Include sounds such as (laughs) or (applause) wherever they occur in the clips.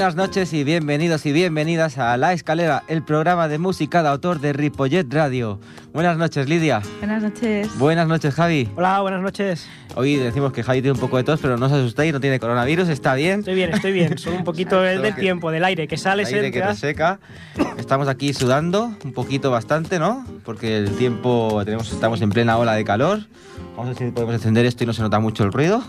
Buenas noches y bienvenidos y bienvenidas a La Escalera, el programa de música de autor de Ripollet Radio. Buenas noches, Lidia. Buenas noches. Buenas noches, Javi. Hola, buenas noches. Hoy decimos que Javi tiene un poco de tos, pero no os asustéis, no tiene coronavirus, está bien. Estoy bien, estoy bien. Solo un poquito el del tiempo, del aire, que sale, El aire que te seca. Estamos aquí sudando un poquito bastante, ¿no? Porque el tiempo, tenemos, estamos en plena ola de calor. Vamos a ver si podemos encender esto y no se nota mucho el ruido.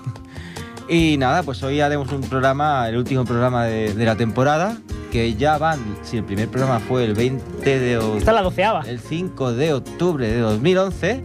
Y nada, pues hoy haremos un programa, el último programa de, de la temporada, que ya van, si el primer programa fue el 20 de octubre, Está la doceava. el 5 de octubre de 2011,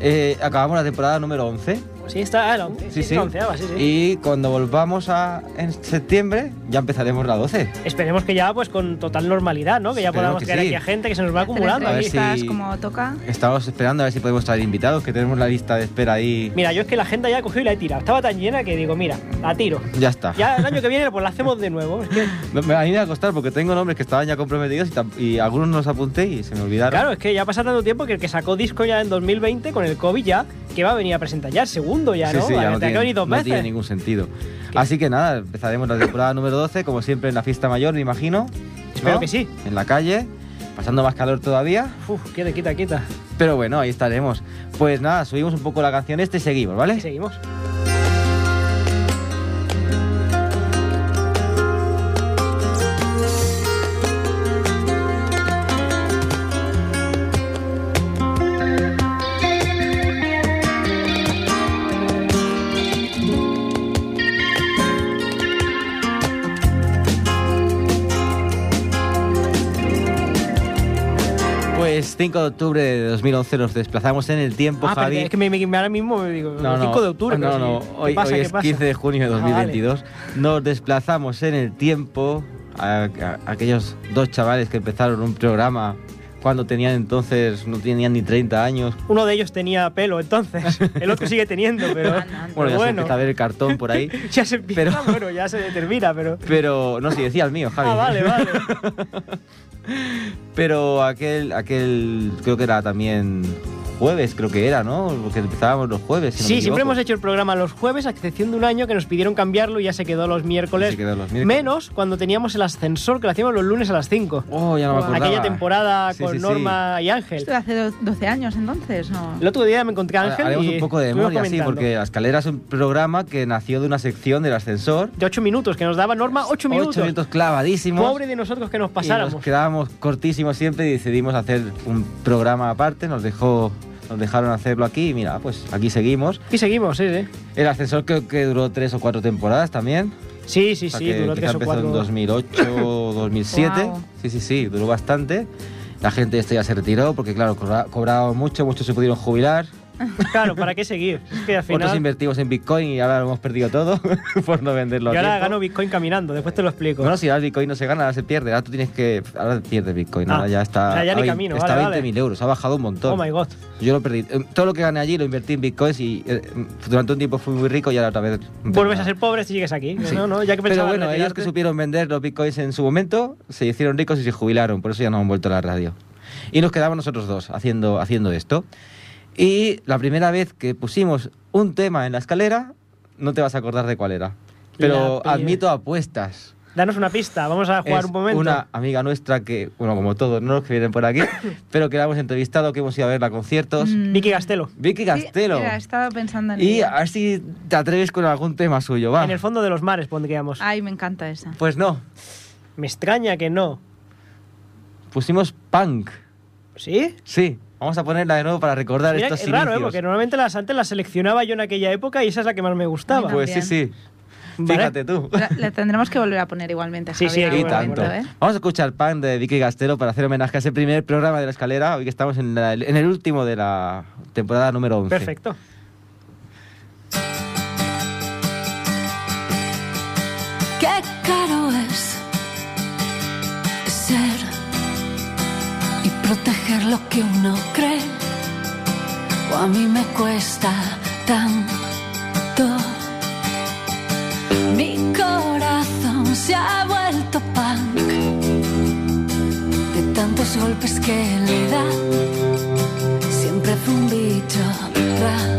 eh, acabamos la temporada número 11. Sí, está ah, la once. Sí, Sí, sí. la onceava, sí, sí. Y cuando volvamos a, en septiembre, ya empezaremos la 12. Esperemos que ya, pues, con total normalidad, ¿no? Que ya Esperemos podamos que traer sí. aquí a gente que se nos va acumulando A ver aquí. si- como toca. Estamos esperando a ver si podemos traer invitados, que tenemos la lista de espera ahí. Mira, yo es que la agenda ya he cogido y la he tirado. Estaba tan llena que digo, mira, la tiro. Ya está. Ya el año que viene, pues la hacemos de nuevo. Es que, (laughs) Me, me- a mí me va a costar porque tengo nombres que estaban ya comprometidos y, y algunos no los apunté y se me olvidaron. claro, es que ya pasa tanto tiempo que el que sacó disco ya en 2020 con el COVID ya, que va a venir a presentar ya el segundo ya, Sí, ¿no? sí, ya no tiene, dos no tiene ningún sentido. Así que nada, empezaremos la temporada número 12, como siempre en la fiesta mayor, me imagino. Espero ¿no? que sí. En la calle, pasando más calor todavía. Uf, quita, quita, quita. Pero bueno, ahí estaremos. Pues nada, subimos un poco la canción este y seguimos, ¿vale? Y seguimos. 5 de octubre de 2011 nos desplazamos en el tiempo, Ah, pero Javi. es que me, me- ahora mismo me digo, No, no, 5 de octubre. No, no, sí. ¿Qué hoy, pasa? hoy ¿Qué es pasa? 15 de junio de Ah, vale. 2022. Nos desplazamos en el tiempo a, a- aquellos dos chavales que empezaron un programa cuando tenían entonces, no tenían ni 30 años. Uno de ellos tenía pelo, entonces. (laughs) El otro sigue teniendo, pero. Bueno, ya pero se empieza a ver el cartón por ahí. (laughs) ya se empieza, pero- bueno, ya se determina, pero. (laughs) Pero, no, si decía el mío, Javi. Ah, vale, vale. Pero aquel, aquel, creo que era también jueves, creo que era, ¿no? Porque empezábamos los jueves. si no me sí, siempre hemos hecho el programa los jueves, a excepción de un año que nos pidieron cambiarlo y ya se quedó los miércoles. Se quedó los miércoles. Menos cuando teníamos el ascensor, que lo hacíamos los lunes a las 5. Oh, ya no me acordaba. Aquella temporada Sí, con sí, sí. Norma y Ángel. Esto hace do- 12 años entonces, ¿no? El otro día me encontré a Ángel Haremos y un poco de memoria, sí, porque La Escalera es un programa que nació de una sección del ascensor. De 8 minutos, que nos daba Norma 8 minutos. Ocho minutos clavadísimos. Pobre de nosotros que nos y pasáramos. nos quedábamos cortísimos siempre y decidimos hacer un programa aparte. Nos dejó, nos dejaron hacerlo aquí y mira, pues aquí seguimos. Y seguimos, sí, sí. El ascensor creo que duró tres o cuatro temporadas también. Sí, sí, O sea sí, duró 3 o empezó 4. en 2008 o 2007. Guau. Sí, sí, sí, duró bastante. La gente esto ya se retiró porque, claro, cobra- cobraban mucho, muchos se pudieron jubilar. (laughs) Claro, ¿para qué seguir? Es que al Otros final. invertimos en Bitcoin y ahora lo hemos perdido todo (laughs) por no venderlo. Yo ahora tiempo. gano Bitcoin caminando, después te lo explico. Bueno, si ahora el Bitcoin no se gana, ahora se pierde. Ahora tú tienes que. Ahora pierdes Bitcoin. Ah, ahora ya está. o sea, ya ni camino, Está vale, a 20.000 vale. euros. Ha bajado un montón. oh my god. Yo lo perdí. Eh, Todo lo que gané allí lo invertí en Bitcoins y eh, durante un tiempo fui muy rico y ahora otra vez. Vuelves a ser pobre si sigues aquí. Sí. No, no, ya que Pero bueno, ellos que supieron vender los bitcoins en su momento, se hicieron ricos y se jubilaron, por eso ya no han vuelto a la radio. Y nos quedamos nosotros dos haciendo, haciendo esto. Y la primera vez que pusimos un tema en la escalera, no te vas a acordar de cuál era. Pero admito apuestas. Danos una pista, vamos a jugar Es un momento. Una amiga nuestra que, bueno, como todos, no los que vienen por aquí, (laughs) pero que la hemos entrevistado, que hemos ido a verla a conciertos. Mm. Vicky Castelo. Vicky Sí, Castelo. mira, estaba pensando en y ella. a ver si te atreves con algún tema suyo, va. En el fondo de los mares pondríamos. Ay, me encanta esa. Pues no, Me extraña que no. pusimos punk. ¿Sí? Sí, vamos a ponerla de nuevo para recordar Mira, estos es raro, ¿eh? inicios. porque normalmente las antes las seleccionaba yo en aquella época y esa es la que más me gustaba. Pues sí, sí. Vale. Fíjate tú. La, la tendremos que volver a poner igualmente, Sí, Javi, sí, Y tanto. momento, ¿eh? Vamos a escuchar Pan de Vicky Castelo para hacer homenaje a ese primer programa de la escalera, hoy que estamos en, la- en el último de la temporada número 11. Perfecto. Lo que uno cree. O a mí me cuesta tanto. Mi corazón se ha vuelto punk de tantos golpes que le da. Siempre fue un bicho raro.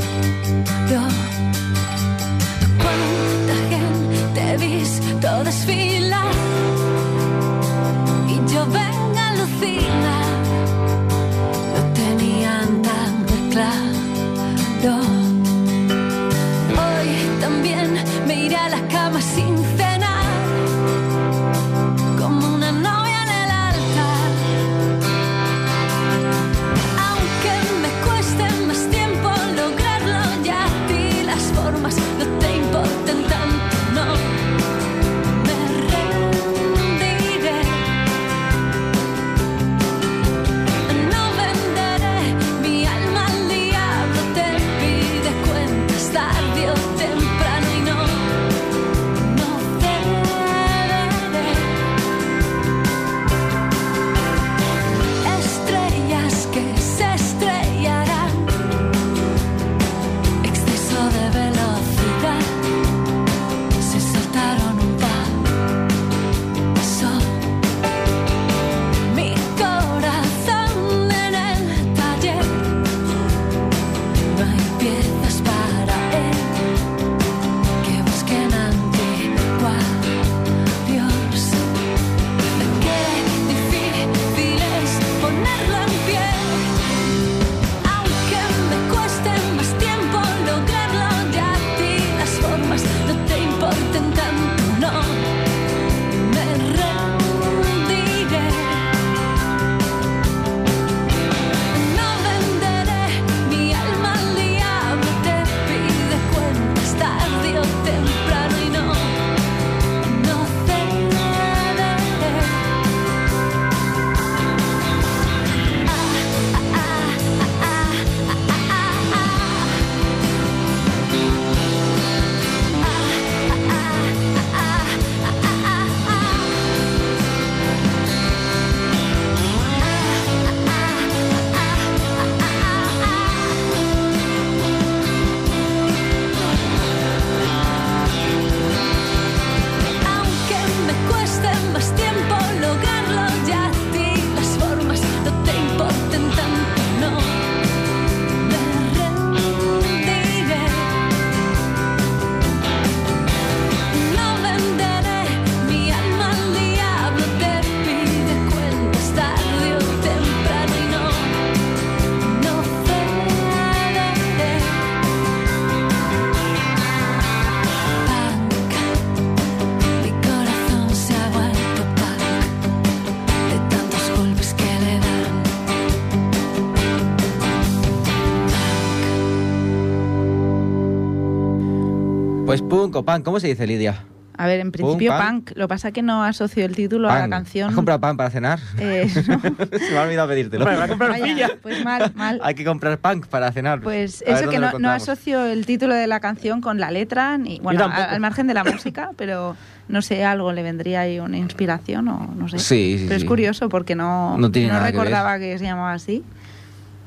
Punk o punk, ¿cómo se dice, Lidia? A ver, en principio punk. punk. Lo que pasa es que no asocio el título a la canción. ¿Has comprado pan para cenar? Eh, (laughs) no. Se me ha olvidado pedírtelo. Va a comprar Vaya, pues mal, mal. Hay que comprar pan para cenar. Pues A eso que no, no asocio el título de la canción con la letra, ni bueno, a- al margen de la música, (laughs) pero no sé, algo le vendría ahí una inspiración o no sé. Sí, sí, Pero es sí. curioso porque no, No tiene nada que ver. recordaba que, se llamaba así.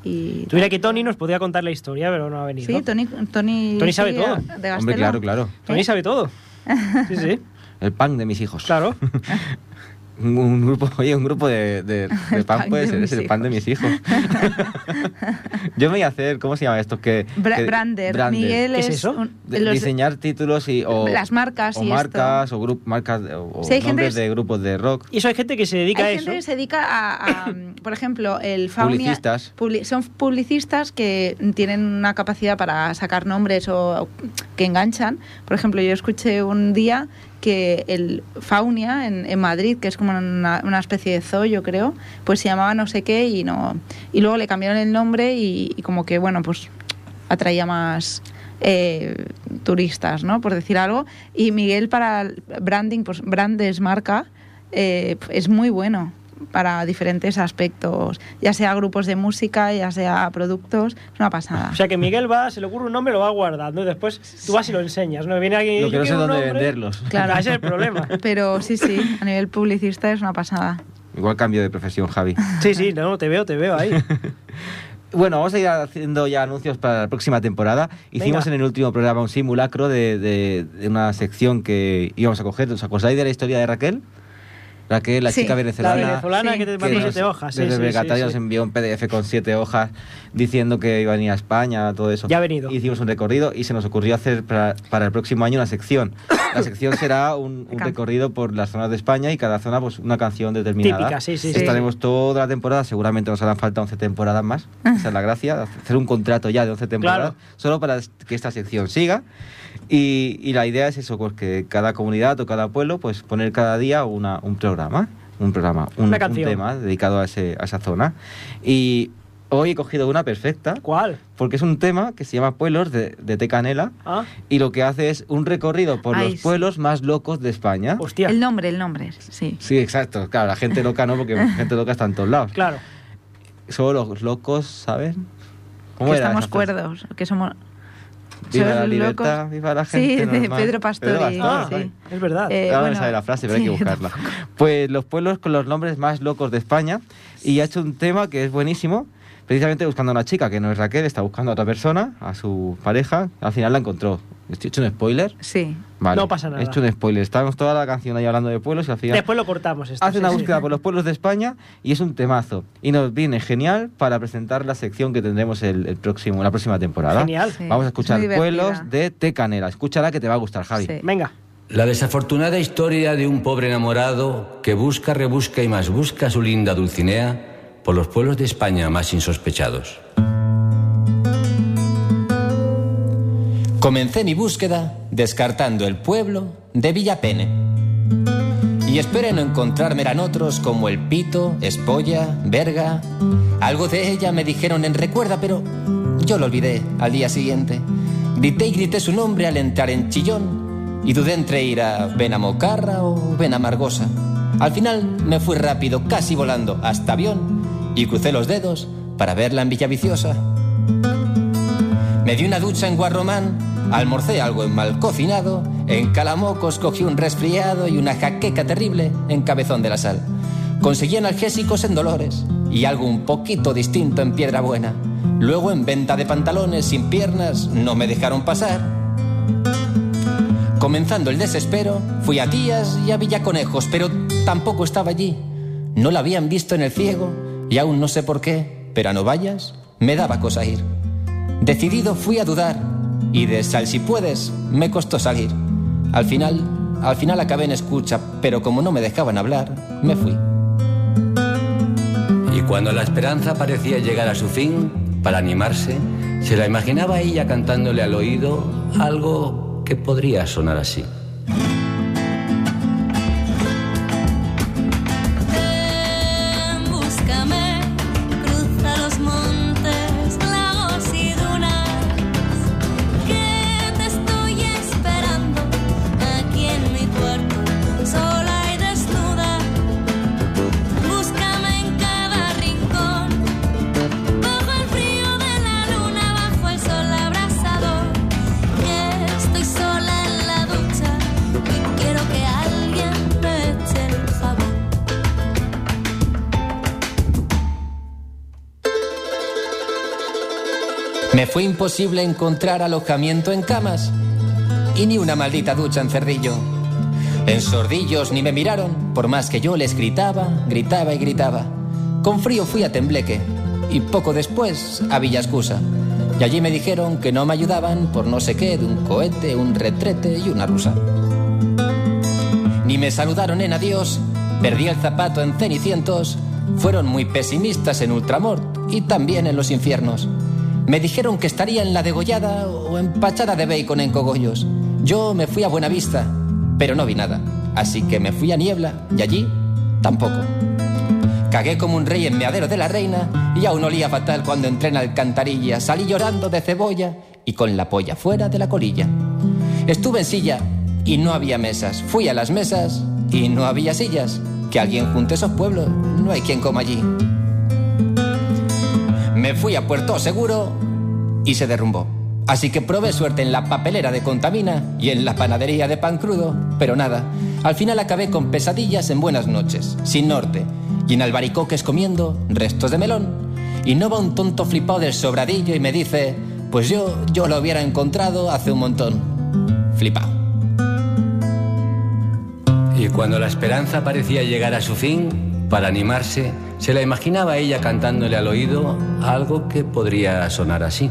Y Tú mira que Tony nos podía contar la historia, pero no ha venido. sí, Tony, Tony, Tony sabe sí, todo. De Hombre, claro, claro. Tony ¿Eh? sabe todo. Sí, sí, (laughs) El pan de mis hijos. claro. (laughs) Un, grupo, (laughs) oye, un grupo de, de- (laughs) de pan pan puede de ser, es el pan de mis hijos. (laughs) Yo me voy a hacer, ¿cómo se llama esto? Que, Bra- que- Brander. Brander. Miguel ¿Qué es es, eso? un- los- diseñar títulos y o Las marcas o y esto. marcas o grup, marcas de- o hay gente nombres que- de grupos de rock Y eso hay gente que se dedica Hay a gente eso. que se dedica a, a, por ejemplo, el Faunia. Publicistas. publi- son publicistas que tienen una capacidad para sacar nombres o, o que enganchan. Por ejemplo, yo escuché un día que el Faunia en, en Madrid, que es como una, una especie de zoo, yo creo, pues se llamaba no sé qué y no y luego le cambiaron el nombre y, como que bueno pues atraía más eh, turistas, ¿no? Por decir algo. Y Miguel para branding, pues Brandes marca, eh, es muy bueno para diferentes aspectos, ya sea grupos de música, ya sea productos, es una pasada. O sea que Miguel va, se le ocurre un nombre, lo va guardando y después tú vas y lo enseñas. ¿no? Viene alguien y Lo que no sé dónde venderlos. (laughs) Claro. Ese es el problema. (laughs) Pero sí, sí, a nivel publicista es una pasada. Igual cambio de profesión, Javi. Sí, sí, no, te veo, te veo ahí. (laughs) Bueno, vamos a ir haciendo ya anuncios para la próxima temporada. Hicimos Venga. en el último programa un simulacro de, de- de una sección que íbamos a coger. ¿Os acordáis de la historia de Raquel? Raquel, la Sí. chica La venezolana. venezolana Sí. que te mandó nos- siete hojas. Sí, desde sí, nos envió un PDF con siete hojas diciendo que iba a venir a España, todo eso. Ya ha venido. Hicimos un recorrido y se nos ocurrió hacer para, para el próximo año una sección. La (coughs) sección será un, un recorrido por las zonas de España y cada zona pues una canción determinada. Típica, sí, sí, sí. Estaremos toda la temporada, seguramente nos harán falta 11 temporadas más. Esa es la gracia, hacer un contrato ya de 11 temporadas, Claro. solo para que esta sección siga. Y, y la idea es eso, pues que cada comunidad o cada pueblo, pues poner cada día una, un programa, un programa, un, Una un canción. tema dedicado a, ese, a esa zona. Y hoy he cogido una perfecta, ¿Cuál? porque es un tema que se llama Pueblos de, de Té Canela. Ah, Y lo que hace es un recorrido por Ay, los sí. pueblos más locos de España. hostia. El nombre, el nombre, sí. Sí, exacto. Claro, la gente loca no, porque la (laughs) gente loca está en todos lados. Claro. Solo los locos, ¿saben? Que era estamos cuerdos, que somos... Viva la locos. libertad, viva la gente Sí, de normal. Pedro Pastori. Pedro Ah, Pastori. sí. es verdad. Eh, Ahora me bueno, sale la frase, pero hay que buscarla. Pues los pueblos con los nombres más locos de España y ha hecho un tema que es buenísimo, precisamente buscando a una chica que no es Raquel, está buscando a otra persona, a su pareja, al final la encontró. ¿He hecho un spoiler? Sí. Vale. No pasa nada. He hecho un spoiler. Estábamos toda la canción ahí hablando de pueblos y al final Después lo cortamos esto. hace sí, una sí. búsqueda por los pueblos de España y es un temazo. Y nos viene genial para presentar la sección que tendremos el, el próximo, la próxima temporada. Genial. Sí. Vamos a Es escuchar pueblos de Tecanera. Escúchala que te va a gustar, Javi. Sí. Venga. La desafortunada historia de un pobre enamorado que busca, rebusca y más busca a su linda Dulcinea por los pueblos de España más insospechados. Comencé mi búsqueda descartando el pueblo de Villapene. Y esperé no encontrarme eran otros como el Pito, Espolla, Verga. Algo de ella me dijeron en recuerda, pero yo lo olvidé al día siguiente. Grité y grité su nombre al entrar en Chillón y dudé entre ir a Benamocarra o Benamargosa. Al final me fui rápido, casi volando, hasta avión y crucé los dedos para verla en Villaviciosa. Me di una ducha en Guarromán, almorcé algo en mal cocinado, en Calamocos cogí un resfriado y una jaqueca terrible en Cabezón de la Sal. Conseguí analgésicos en Dolores y algo un poquito distinto en Piedra Buena. Luego en venta de pantalones sin piernas no me dejaron pasar. Comenzando el desespero, fui a Tías y a Villaconejos, pero tampoco estaba allí. No la habían visto en el ciego y aún no sé por qué, pero a no vayas me daba cosa ir. Decidido fui a dudar y de sal si puedes me costó salir. Al final, al final acabé en escucha, pero como no me dejaban hablar, me fui. Y cuando la esperanza parecía llegar a su fin, para animarse, se la imaginaba ella cantándole al oído algo que podría sonar así. Imposible encontrar alojamiento en camas y ni una maldita ducha en Cerdillo. En Sordillos ni me miraron, por más que yo les gritaba, gritaba y gritaba. Con frío fui a Tembleque y poco después a Villascusa. Y allí me dijeron que no me ayudaban por no sé qué de un cohete, un retrete y una rusa. Ni me saludaron en adiós, perdí el zapato en cenicientos, fueron muy pesimistas en Ultramort y también en los infiernos. Me dijeron que estaría en la degollada o empachada de bacon en cogollos. Yo me fui a Buenavista, pero no vi nada. Así que me fui a Niebla y allí tampoco. Cagué como un rey en meadero de la reina y aún olía fatal cuando entré en alcantarilla. Salí llorando de cebolla y con la polla fuera de la colilla. Estuve en silla y no había mesas. Fui a las mesas y no había sillas. Que alguien junte esos pueblos, no hay quien coma allí. Fui a Puerto Seguro y se derrumbó. Así que probé suerte en la papelera de Contamina y en la panadería de pan crudo, pero nada. Al final acabé con pesadillas en buenas noches, sin norte, y en albaricoques comiendo restos de melón. Y no va un tonto flipado del sobradillo y me dice, pues yo, yo lo hubiera encontrado hace un montón. Flipado. Y cuando la esperanza parecía llegar a su fin, para animarse, se la imaginaba ella cantándole al oído algo que podría sonar así.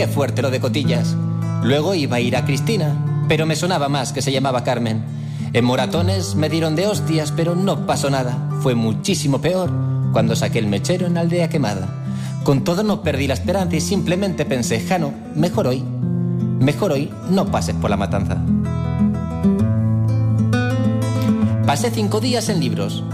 Qué fuerte lo de cotillas. Luego iba a ir a Cristina, pero me sonaba más que se llamaba Carmen. En moratones me dieron de hostias, pero no pasó nada. Fue muchísimo peor cuando saqué el mechero en aldea quemada. Con todo no perdí la esperanza y simplemente pensé, Jano, mejor hoy, mejor hoy no pases por la matanza. Pasé cinco días en libros,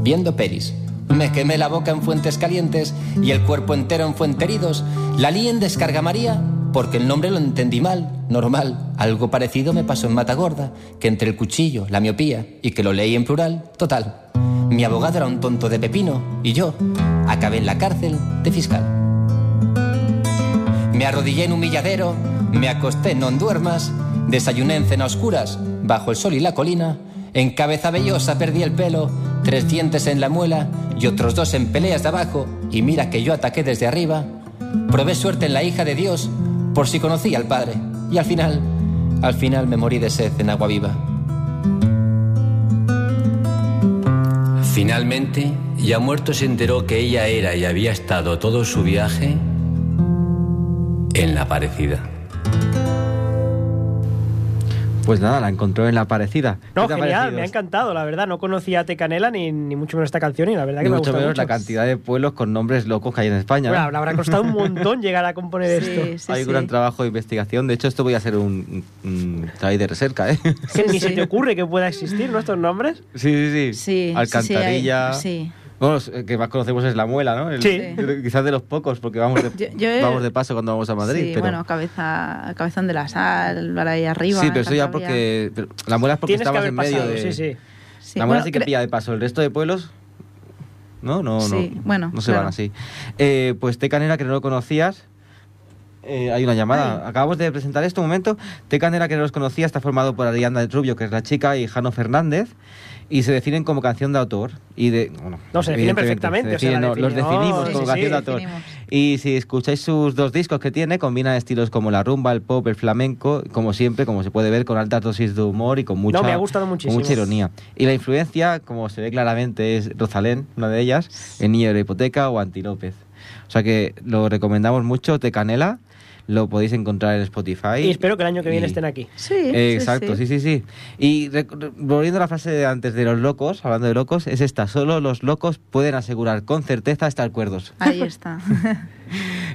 viendo peris. Me quemé la boca en fuentes calientes y el cuerpo entero en fuenteridos. La lié en Descarga María porque el nombre lo entendí mal, normal. Algo parecido me pasó en Matagorda, que entre el cuchillo, la miopía y que lo leí en plural, total. Mi abogado era un tonto de pepino y yo acabé en la cárcel de fiscal. Me arrodillé en un milladero, me acosté en non duermas, desayuné en cena oscuras, bajo el sol y la colina, en cabeza vellosa perdí el pelo, tres dientes en la muela y otros dos en peleas de abajo, y mira que yo ataqué desde arriba. Probé suerte en la hija de Dios, por si conocía al Padre, y al final, al final me morí de sed en agua viva. Finalmente, ya muerto se enteró que ella era y había estado todo su viaje en la parecida. Pues nada, la encontró en la parecida. No, ¿Qué te ha genial, me ha encantado, la verdad. No conocía a Tecanela ni, ni mucho menos esta canción y la verdad que Ni me mucho menos la cantidad de pueblos con nombres locos que hay en España. Bueno, ¿no? le habrá costado un (laughs) montón llegar a componer Sí, esto. sí, hay sí. un gran trabajo de investigación. De hecho, esto voy a hacer un, un trabajo de recerca, ¿eh? Que ni Sí, se te ocurre que pueda existir, ¿no? Estos nombres. Sí, sí, sí. Sí, Alcantarilla. sí, sí, hay- sí. Bueno, los que más conocemos es la muela, ¿no? El- Sí. Quizás de los pocos, porque vamos de, (laughs) Yo- yo vamos de paso cuando vamos a Madrid. Sí, pero... bueno, cabeza, cabezón de la sal, para ahí arriba. sí, pero eso ya porque. pero la muela es porque Tienes haber en medio pasado, de. sí, sí. Sí, la muela bueno, sí que cre- pilla de paso. El resto de pueblos. No, no, Sí, no. bueno, No se claro. van así. Eh, pues Tecanera, que no lo conocías. eh, hay una llamada. Acabamos de presentar esto un momento. Tecanera, que no los conocía, está formado por Arianda Rubio, que es la chica, y Jano Fernández. Y se definen como canción de autor. Y de, bueno, No, se definen perfectamente, se o sea, la definen, no, los definimos sí, como sí, canción sí, de autor. definimos. Y si escucháis sus dos discos que tiene, combina estilos como la rumba, el pop, el flamenco, como siempre, como se puede ver, con altas dosis de humor y con mucha, me ha gustado muchísimo. mucha ironía. Y la influencia, como se ve claramente, es Rosalén, una de ellas, en Niño de la Hipoteca o Anti López. O sea que lo recomendamos mucho, Te Canela, lo podéis encontrar en Spotify. Y espero que el año que viene Y- estén aquí. Sí, eh, sí, Exacto, sí, sí, sí. Y re- re- volviendo a la frase de antes de los locos, hablando de locos, es esta, solo los locos pueden asegurar con certeza estar cuerdos. Ahí está. (laughs)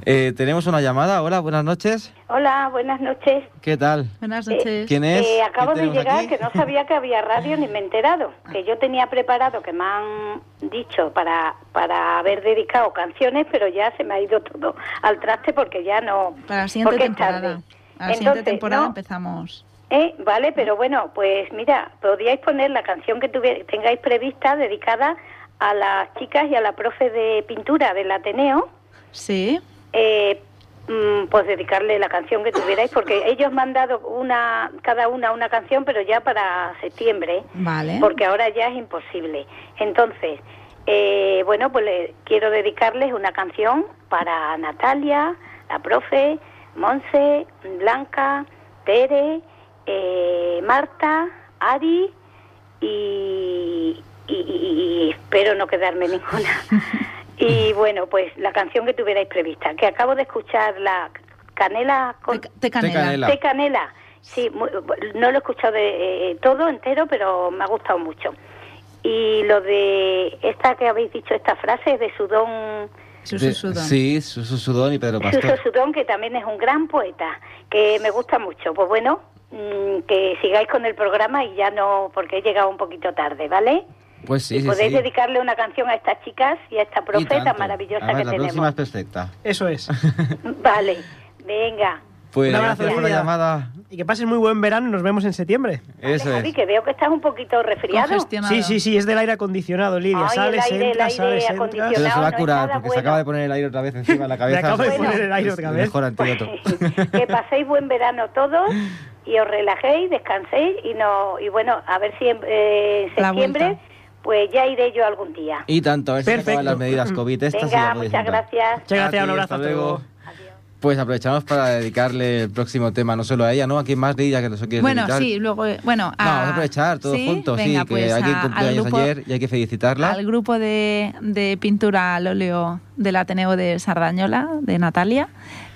Eh, tenemos una llamada. Hola, buenas noches. Hola, buenas noches. ¿Qué tal? Buenas Eh, noches. ¿Quién es? Eh, acabo ¿Quién de llegar, aquí? que no sabía que había radio ni me he enterado. Que yo tenía preparado, que me han dicho para, para haber dedicado canciones, pero ya se me ha ido todo al traste porque ya no. Para la siguiente temporada. tarde. A la siguiente Entonces, temporada no, empezamos. eh, vale, pero bueno, pues mira, podríais poner la canción que tuvi- tengáis prevista dedicada a las chicas y a la profe de pintura del Ateneo. Sí. eh, mm, pues dedicarle la canción que tuvierais, porque ellos me han dado una, cada una una canción, pero ya para septiembre, Vale. porque ahora ya es imposible. Entonces, eh, bueno, pues le quiero dedicarles una canción para Natalia, la profe, Monse, Blanca, Tere, eh, Marta, Ari y, y- y- y espero no quedarme ninguna. (laughs) Y bueno, pues la canción que tuvierais prevista, que acabo de escuchar la Canela con Te, te canela. Te canela. Sí, mu- no lo he escuchado de, eh, todo entero, pero me ha gustado mucho. Y lo de esta que habéis dicho, esta frase es de Sudón, Sudón. Sí, Susu Sudón y Pedro Suso Pastor. Sudón, que también es un gran poeta, que me gusta mucho. Pues bueno, mm, que sigáis con el programa y ya no, porque he llegado un poquito tarde, ¿vale? Pues sí, y sí, podéis sí. dedicarle una canción a estas chicas y a esta profeta maravillosa Además, que la tenemos. próxima es perfecta. Eso es. (laughs) Vale, venga. Pues Un abrazo, gracias por la llamada. Y que pases muy buen verano y nos vemos en septiembre. Eso Vale, Javi, es. que veo que estás un poquito resfriado. Sí, sí, sí, es del aire acondicionado, Lidia. Ay, sales, el aire, el entras, aire sales, entras. acondicionado. Pero se va a curar porque se acaba de poner el aire otra vez encima de la (laughs) cabeza. acabo de Es- poner el aire otra el vez. mejor antídoto. (laughs) que paséis buen verano todos y os relajéis, descanséis y no y bueno, a ver si en eh, septiembre. Pues ya iré yo algún día. Y tanto, a ver si se Perfecto. las medidas COVID estas Venga, muchas gracias. Muchas gracias, A un abrazo, hasta luego. Pues aprovechamos para dedicarle el próximo tema no solo a ella, ¿no? ¿A quién más ella que nos quieres Bueno, dedicar? sí, luego, eh, bueno, No, vamos a aprovechar todos ¿sí? juntos, Venga, sí, que pues alguien a- cumplió al años grupo- ayer y hay que felicitarla. al grupo de, de pintura al óleo del Ateneo de Sardañola, de Natalia,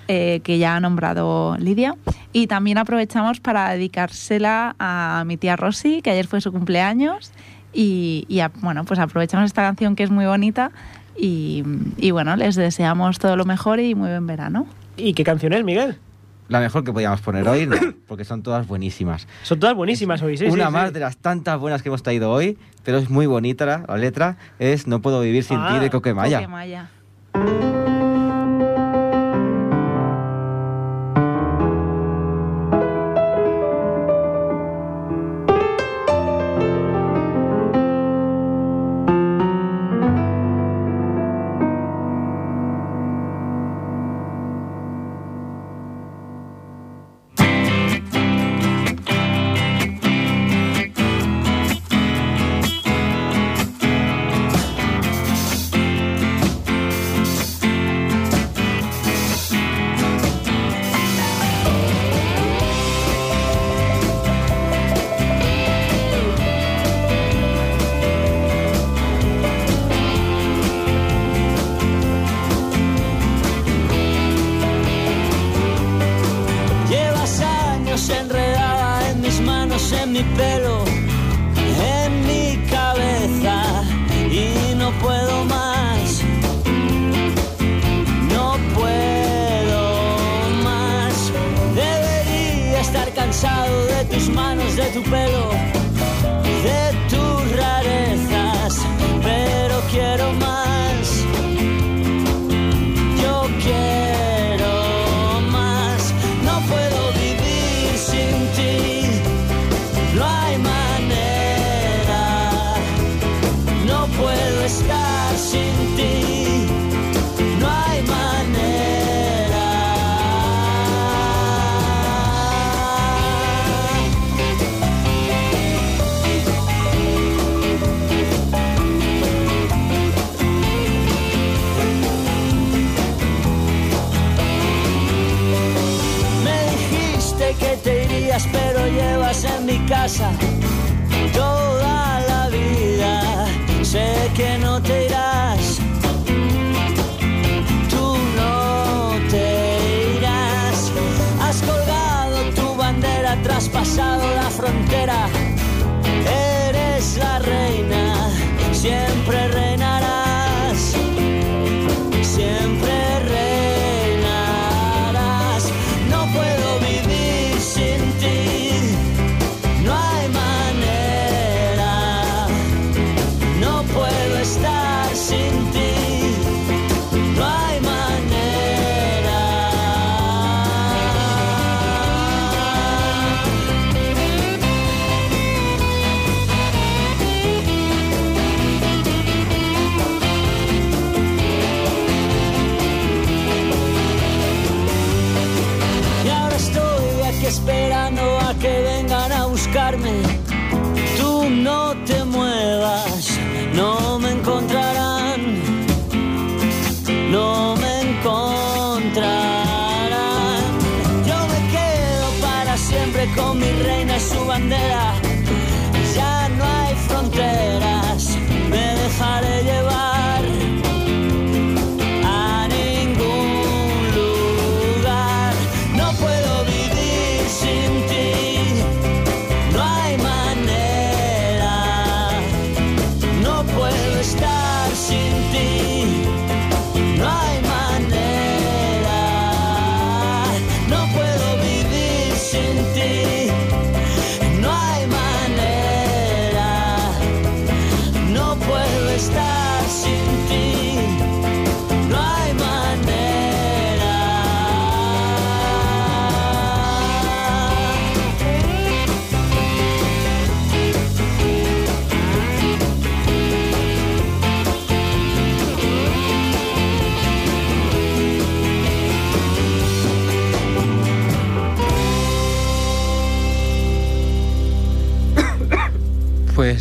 eh, que ya ha nombrado Lidia. Y también aprovechamos para dedicársela a mi tía Rosy, que ayer fue su cumpleaños. Y, y a- bueno, pues aprovechamos esta canción que es muy bonita. Y, y bueno, les deseamos todo lo mejor y muy buen verano. ¿Y qué canción es, Miguel? La mejor que podíamos poner hoy, no, (coughs) porque son todas buenísimas. Son todas buenísimas hoy, sí, Una sí, más sí. de las tantas buenas que hemos traído hoy, pero es muy bonita la, la letra, es No puedo vivir sin Ah, ti de Coquemaya. Coquemaya.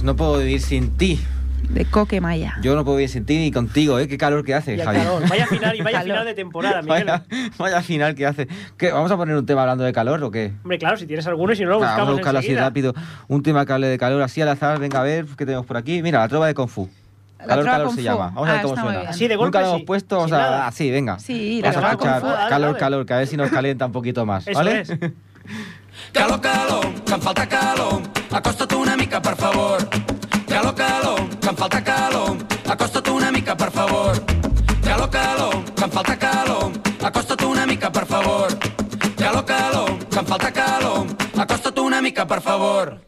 No puedo vivir sin ti. De Coque Maya. Yo no puedo vivir sin ti ni contigo, ¿eh? Qué calor que hace, Javier. Vaya final y (laughs) vaya final de temporada, Miguel. Vaya, (laughs) vaya final que hace. ¿Qué, ¿Vamos a poner un tema hablando de calor o qué? Hombre, claro, si tienes alguno y si no lo buscamos Vamos a buscarlo enseguida. así rápido. Un tema que hable de calor así al azar. Venga, a ver qué tenemos por aquí. Mira, la trova de Kung Fu. La calor, calor Kung se Fu. llama. Vamos ah, a ver ah, cómo suena. Así de golpe, Nunca lo hemos sí, o sea, así, venga. Sí, la Vamos a escuchar Kung Fu, calor, calor, que a ver si nos calienta un poquito más, Eso ¿vale? Es. (laughs) calor, calor, que falta calor. acosta't una mica, per favor. Calor, calor, que em falta calor, acosta't una mica, per favor. Calor, calor, que em falta calor, acosta't una mica, per favor. Calor, calor, que em falta calor, acosta't una mica, per favor.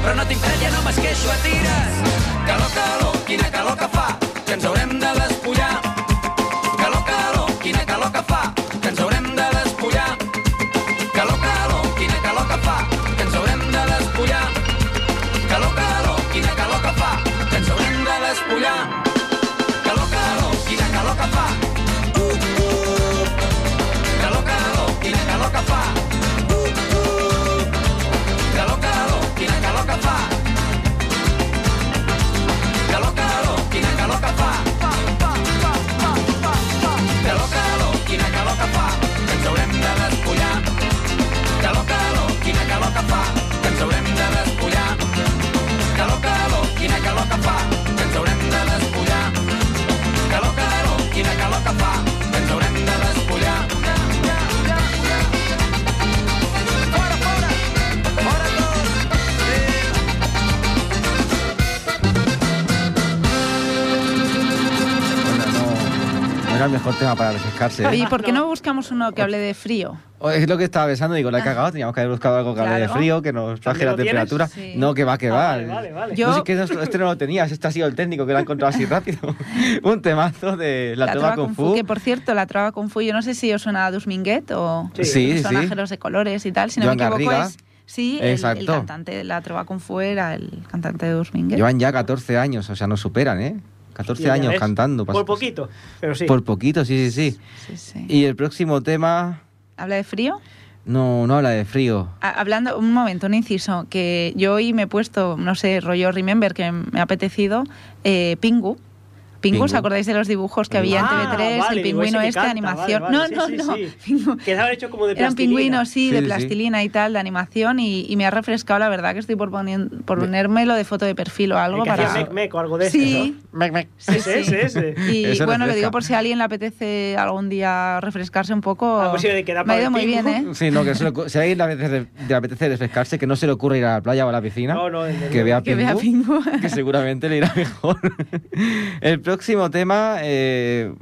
però no tinc fred, ja no m'esqueixo a tires. Calor, calor, quina calor que el mejor tema para refrescarse. ¿eh? Oye, ¿y por qué no buscamos uno que hable de frío? Es lo que estaba pensando, digo, la he cagado, teníamos que haber buscado algo que hable de Claro. frío, que nos baje la ¿También lo tienes? temperatura. Sí. No, que va, que Ah, va. vale, vale, vale. Yo- No sé qué no- este no lo tenías, este ha sido el técnico que lo ha encontrado así rápido. (laughs) Un temazo de La, Trova Kung Fu. Que por cierto, la trova Kung Fu, yo no sé si os suena a Dus Minguet o Sí. Sí, son sí. De colores y tal. Si no Joan me equivoco, Garriga. es. Sí, el, el Exacto. cantante de la trova Kung Fu era el cantante de Dus Minguet. Llevan ya 14 años, o sea, nos superan, ¿eh? 14 Ya, ya años ves. cantando. Por poquito, pero sí. Por poquito, sí, sí, sí. Sí, sí. Y el próximo tema ¿Habla de frío? no, no habla de frío. Hablando, un momento, un inciso, que yo hoy me he puesto, no sé, rollo Remember, que me ha apetecido, eh, Pingu. Pingu. ¿os acordáis de los dibujos que había en Ah, TV3? vale, el pingüino este, canta, animación. vale, vale, no, sí, no, sí, no. sí. Pingu- Que estaban hechos como de Eran plastilina. pingüinos, sí, Sí, de sí. plastilina y tal, de animación, y, y me ha refrescado, la verdad, que estoy por, poner, por Me- ponérmelo de foto de perfil o algo que para... hacía mec, mec o algo de Sí. eso, Mec, mec. Sí, Ese, sí. ese, ese. Y Eso bueno, lo digo por si a alguien le apetece algún día refrescarse un poco. Ah, pues sí, de que da me ha ido muy bien. ¿eh? Sí, no, que se le ocu- si a alguien le apetece, le apetece refrescarse, que no se le ocurra ir a la playa o a la piscina. No, no, que vea Pingu, Pingu. que seguramente le irá (laughs) mejor. El próximo tema, eh,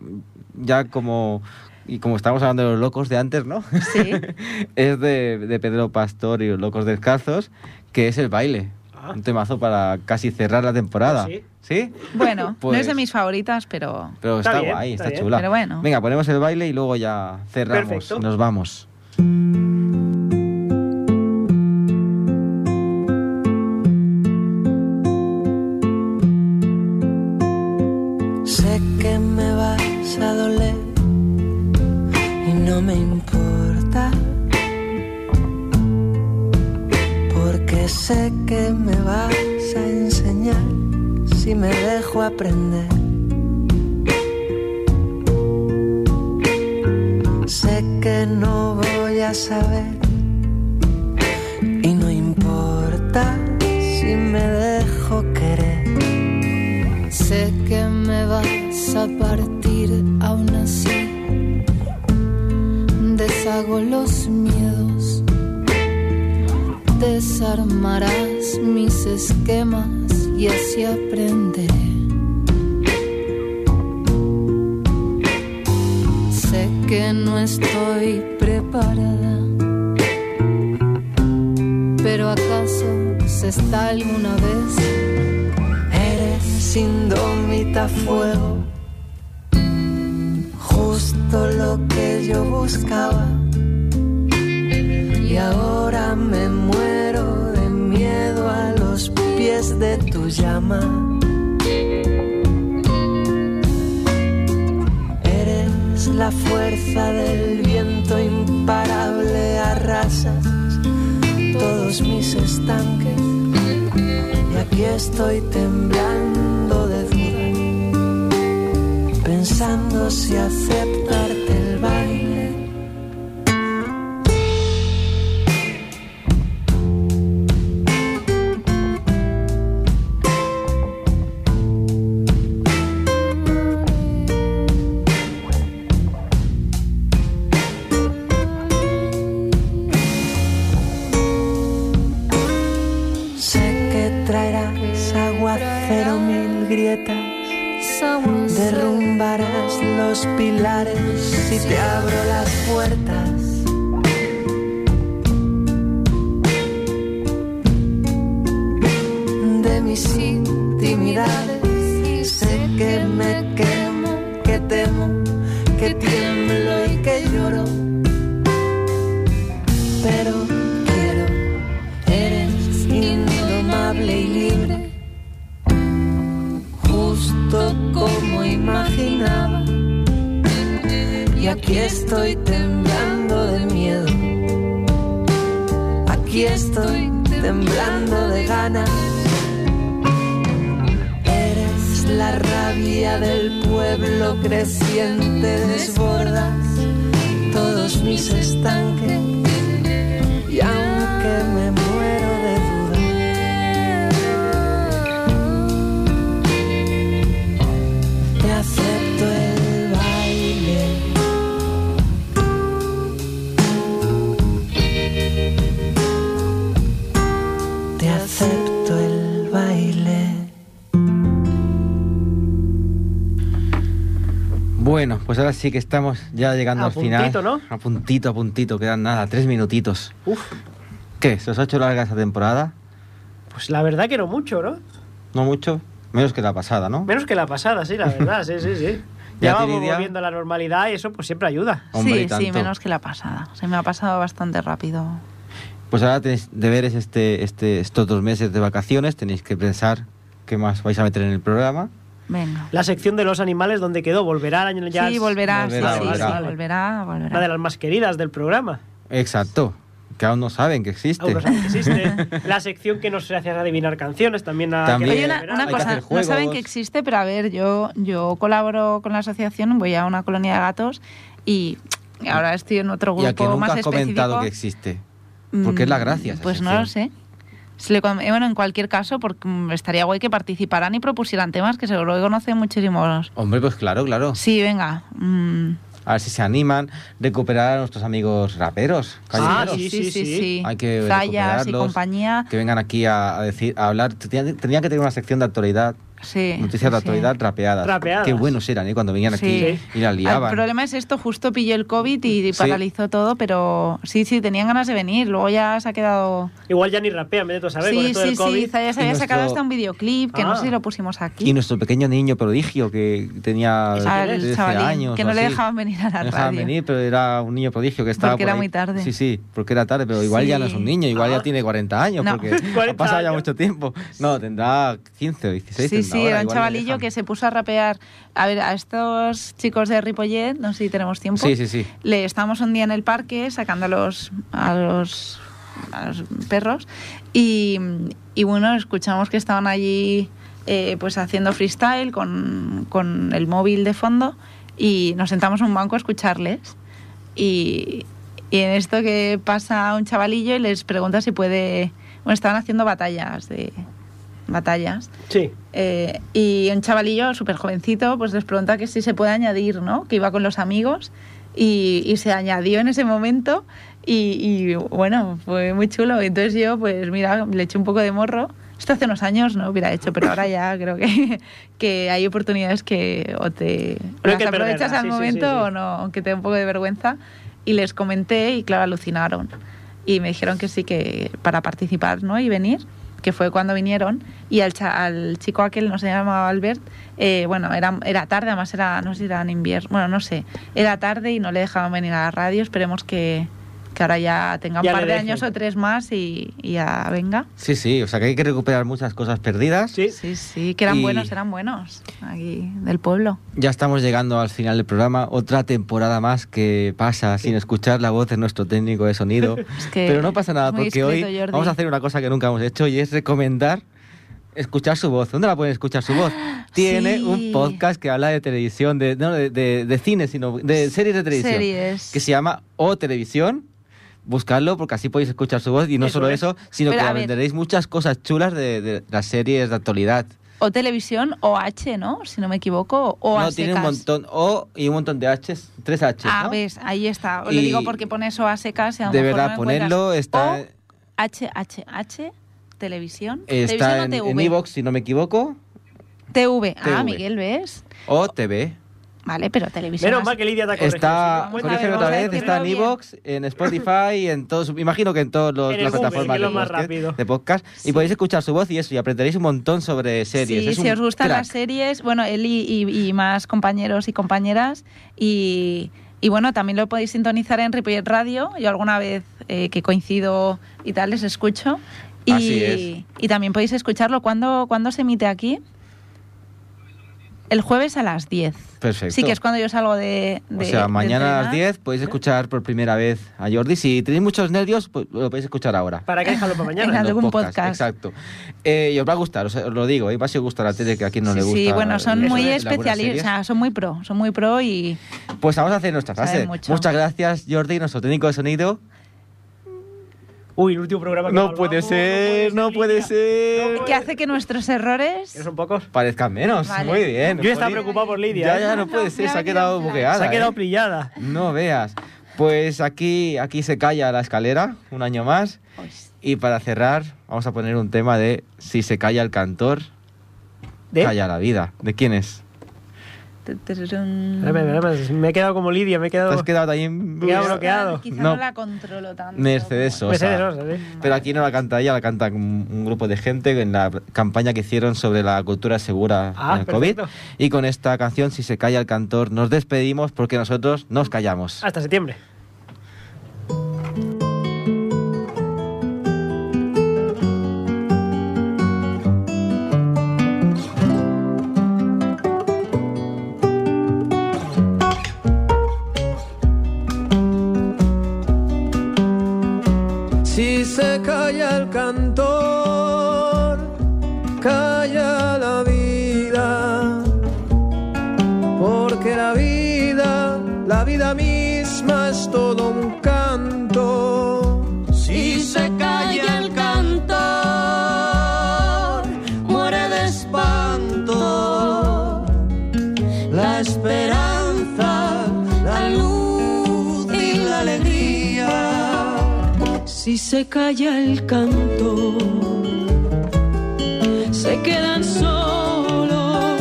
ya como y como estábamos hablando de los locos de antes, ¿no? Sí. (laughs) es de, de Pedro Pastor y los locos descalzos, que es el baile. Ah. Un temazo para casi cerrar la temporada. Pues ¿Sí? Bueno, (laughs) no Pues- es de mis favoritas, pero... Pero Está está, bien, guay, está está, bien. chula. Pero bueno. Venga, ponemos el baile y luego ya cerramos. Perfecto. Nos vamos. Llama. Eres la fuerza del viento imparable, arrasas todos mis estanques. Y aquí estoy temblando de duda, pensando si aceptarte como imaginaba. Y aquí estoy temblando de miedo. Aquí estoy temblando de ganas. Eres la rabia del pueblo creciente, desbordas todos mis estanques. Y aunque me Bueno, pues ahora sí que estamos ya llegando A al final. puntito, ¿no? A puntito, a puntito, quedan nada, tres minutitos. Uf, ¿Qué? ¿Se os ha hecho larga esta temporada? pues la verdad que no mucho, ¿no? No mucho, menos que la pasada, ¿no? Menos que la pasada, sí, la (laughs) verdad, sí, sí, sí. Ya, Ya vamos volviendo a la normalidad y eso pues siempre ayuda. Hombre, sí, sí, menos que la pasada. Se me ha pasado bastante rápido. Pues ahora tenéis deberes este, este, estos dos meses de vacaciones, tenéis que pensar qué más vais a meter en el programa. Venga. La sección de los animales donde quedó, volverá al año ya. sí, volverá, volverá, sí, sí, volverá. sí, volverá, volverá. Una de las más queridas del programa. Exacto, que aún no saben que existe. Aún no saben que existe. (laughs) La sección que nos hace adivinar canciones también. ha También. Oye, una, volverá. una Hay que cosa, hacer no saben que existe, pero a ver, yo, yo colaboro con la asociación, voy a una colonia de gatos y ahora estoy en otro y a grupo que nunca más has específico. comentado que existe. Porque es la gracia. Pues no lo sé. Se le com- bueno, en cualquier caso, porque mm, estaría guay que participaran y propusieran temas que seguro que conocen muchísimos. Hombre, pues claro, claro. Sí, venga. mm, A ver si se animan. Recuperar a nuestros amigos raperos, Ah, callejeros. sí, sí, sí. Hay que Zayas y recuperarlos, compañía. Que vengan aquí a, a decir, a hablar. Tendrían, tendrían que tener una sección de actualidad. Sí. Noticias de sí. actualidad rapeadas. Rapeadas. Qué buenos eran, ¿eh? Cuando venían aquí Sí. y la El liaban. problema es esto, justo pilló el COVID y Sí. paralizó todo, pero sí, sí, tenían ganas de venir. Luego ya se ha quedado... Igual ya ni rapean, vete tú a saber, con sí, esto sí, del COVID. sí, Zayas Y había nuestro- sacado hasta un videoclip, que no Ah. sé si lo pusimos aquí. Y nuestro pequeño niño prodigio que tenía Al 13 chavalín, años. que no le dejaban venir a la No dejaban venir, pero era un niño prodigio que estaba Porque por era ahí. muy tarde. Sí, sí, porque era tarde, pero igual ya no es un niño, igual Ah. ya tiene 40 años, No. porque (laughs) ha 40 pasado ya años. mucho tiempo. No, tendrá 15 o 16. Sí, sí, era un chavalillo que se puso a rapear. A ver, a estos chicos de Ripollet, no sé si tenemos tiempo. Sí, sí, sí. Le estábamos un día en el parque sacando a los, a los, a los perros y, y bueno, escuchamos que estaban allí eh, pues haciendo freestyle con, con el móvil de fondo y nos sentamos en un banco a escucharles y, y en esto que pasa un chavalillo y les pregunta si puede... Bueno, estaban haciendo batallas de batallas Sí. eh, y un chavalillo súper jovencito pues les pregunta que si se puede añadir, ¿no? Que iba con los amigos y, y se añadió en ese momento y, y, bueno, fue muy chulo. Entonces yo pues mira, le eché un poco de morro. Esto hace unos años no hubiera hecho, pero ahora ya creo que, (laughs) que hay oportunidades que o te o las que aprovechas al sí, momento sí, sí. o no, aunque te da un poco de vergüenza. Y les comenté y claro, alucinaron. Y me dijeron que sí, que para participar, ¿no? Y venir, que fue cuando vinieron. Y al, al chico aquel, no se llamaba Albert, eh, bueno, era, era tarde, además era, no sé si era en invierno, bueno, no sé, era tarde y no le dejaban venir a la radio. Esperemos que, que ahora ya tenga un Ya par de años o tres más y, y ya venga. Sí, sí, o sea que hay que recuperar muchas cosas perdidas. Sí. Sí, sí, que eran Y- buenos, eran buenos, aquí del pueblo. Ya estamos llegando al final del programa, otra temporada más que pasa sin escuchar la voz de nuestro técnico de sonido. (laughs) Es que Pero no pasa nada, porque hoy Jordi. vamos a hacer una cosa que nunca hemos hecho y es recomendar escuchar su voz. ¿Dónde la pueden escuchar su voz? (gasps) Tiene Sí. un podcast que habla de televisión, de, no de, de- de cine, sino de series de televisión. Series. Que se llama O Televisión. Buscarlo porque así podéis escuchar su voz y no Eso solo es. eso, sino Pero, que aprenderéis muchas cosas chulas de, de las series de actualidad. O televisión o H, ¿no? Si no me equivoco. O no, tiene un montón O y un montón de Hs, tres Hs. Ah, ¿no? ves, ahí está. Os Y- lo digo porque pones o a secas y a lo De mejor verdad, no ponerlo está, O H, H, H, televisión. está ¿Televisión en o en TV? iVoox, si no me equivoco, TV. Ah, TV. Miguel, ¿ves? o TV. Vale, pero televisión. Menos has- mal que Lidia te ha corregido. Está, sí, otra vez, está en iVoox, en Spotify, (laughs) en todos, imagino que en todas las Google, plataformas de lo más podcast, rápido. de podcast, y podéis escuchar su voz y eso, y aprenderéis un montón sobre series. Sí, Es si un os gustan crack. las series, bueno, él y, y- y más compañeros y compañeras. Y, y bueno, también lo podéis sintonizar en Ripollet Radio. Yo alguna vez eh, que coincido y tal les escucho. Y, Así es. y también podéis escucharlo. ¿Cuándo, ¿Cuándo se emite aquí? El jueves a las 10. Perfecto. Sí, que es cuando yo salgo de. O de- sea, de mañana a las entrenar. 10 podéis escuchar por primera vez a Jordi. Si tenéis muchos nervios, pues lo podéis escuchar ahora. ¿Para qué dejarlo para En mañana? Los algún podcasts, podcast. Exacto. Eh, y os va a gustar, os, os lo digo, ¿eh? va a si os gusta la tele, que a quien no sí, le gusta. sí, bueno, son muy especialistas, o sea, son muy pro, son muy pro y Pues vamos a hacer nuestra frase. Muchas gracias, Jordi, nuestro técnico de sonido. Uy, el último programa que No puede ser, no puede Lidia. ser. que hace que nuestros errores Que son pocos. Parezcan menos. Vale. Muy bien. Yo estaba preocupado por Lidia. Ya, ¿eh? ya, no puede No, ser, se ha quedado bugueada. Se ha quedado ¿eh? pillada. No veas. Pues aquí, aquí se calla la escalera, un año más. Y para cerrar, vamos a poner un tema de Si se calla el cantor, ¿De? calla la vida. ¿De quién es? Te- te- te- Espérame, espérame, Me he quedado como Lidia, me he quedado. Te has quedado también... Me he quedado bloqueado. Quizá No. no. la controlo tanto. Mercedes Sosa. Mercedes Sosa, sí. Pero aquí no la canta ella, la canta un, un grupo de gente en la campaña que hicieron sobre la cultura segura Ah, en el COVID. Y con esta canción, Si se calla el cantor, nos despedimos porque nosotros nos callamos. Hasta septiembre. Se calla el cantor, calla la vida, porque la vida, la vida misma es todo un canto. Si se calla el cantor, muere de espanto la esperanza, Si se calla el canto, se quedan solos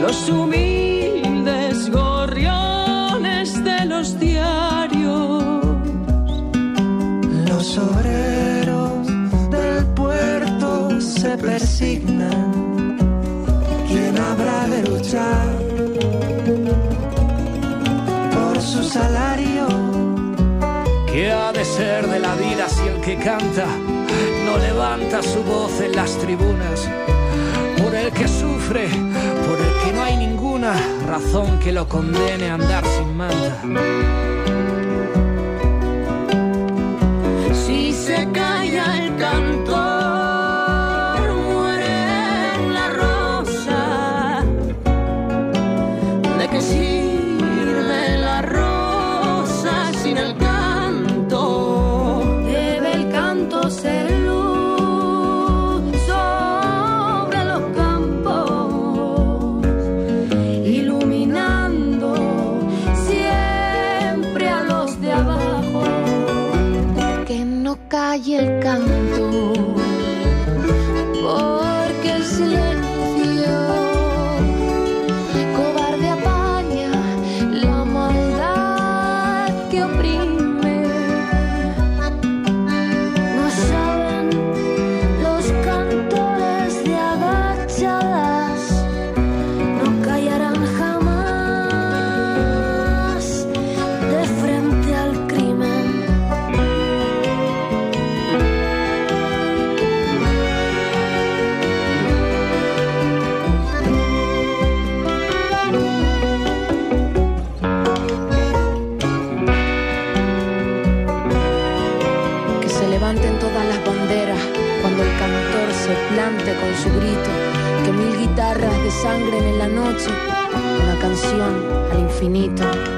los humildes gorriones de los diarios. Los obreros del puerto se persignan. ¿Quién habrá de luchar por su salario? ¿Qué ha de ser de la vida si el que canta no levanta su voz en las tribunas? Por el que sufre, por el que no hay ninguna razón que lo condene a andar sin manta. Calle el canto, porque el silencio al infinito.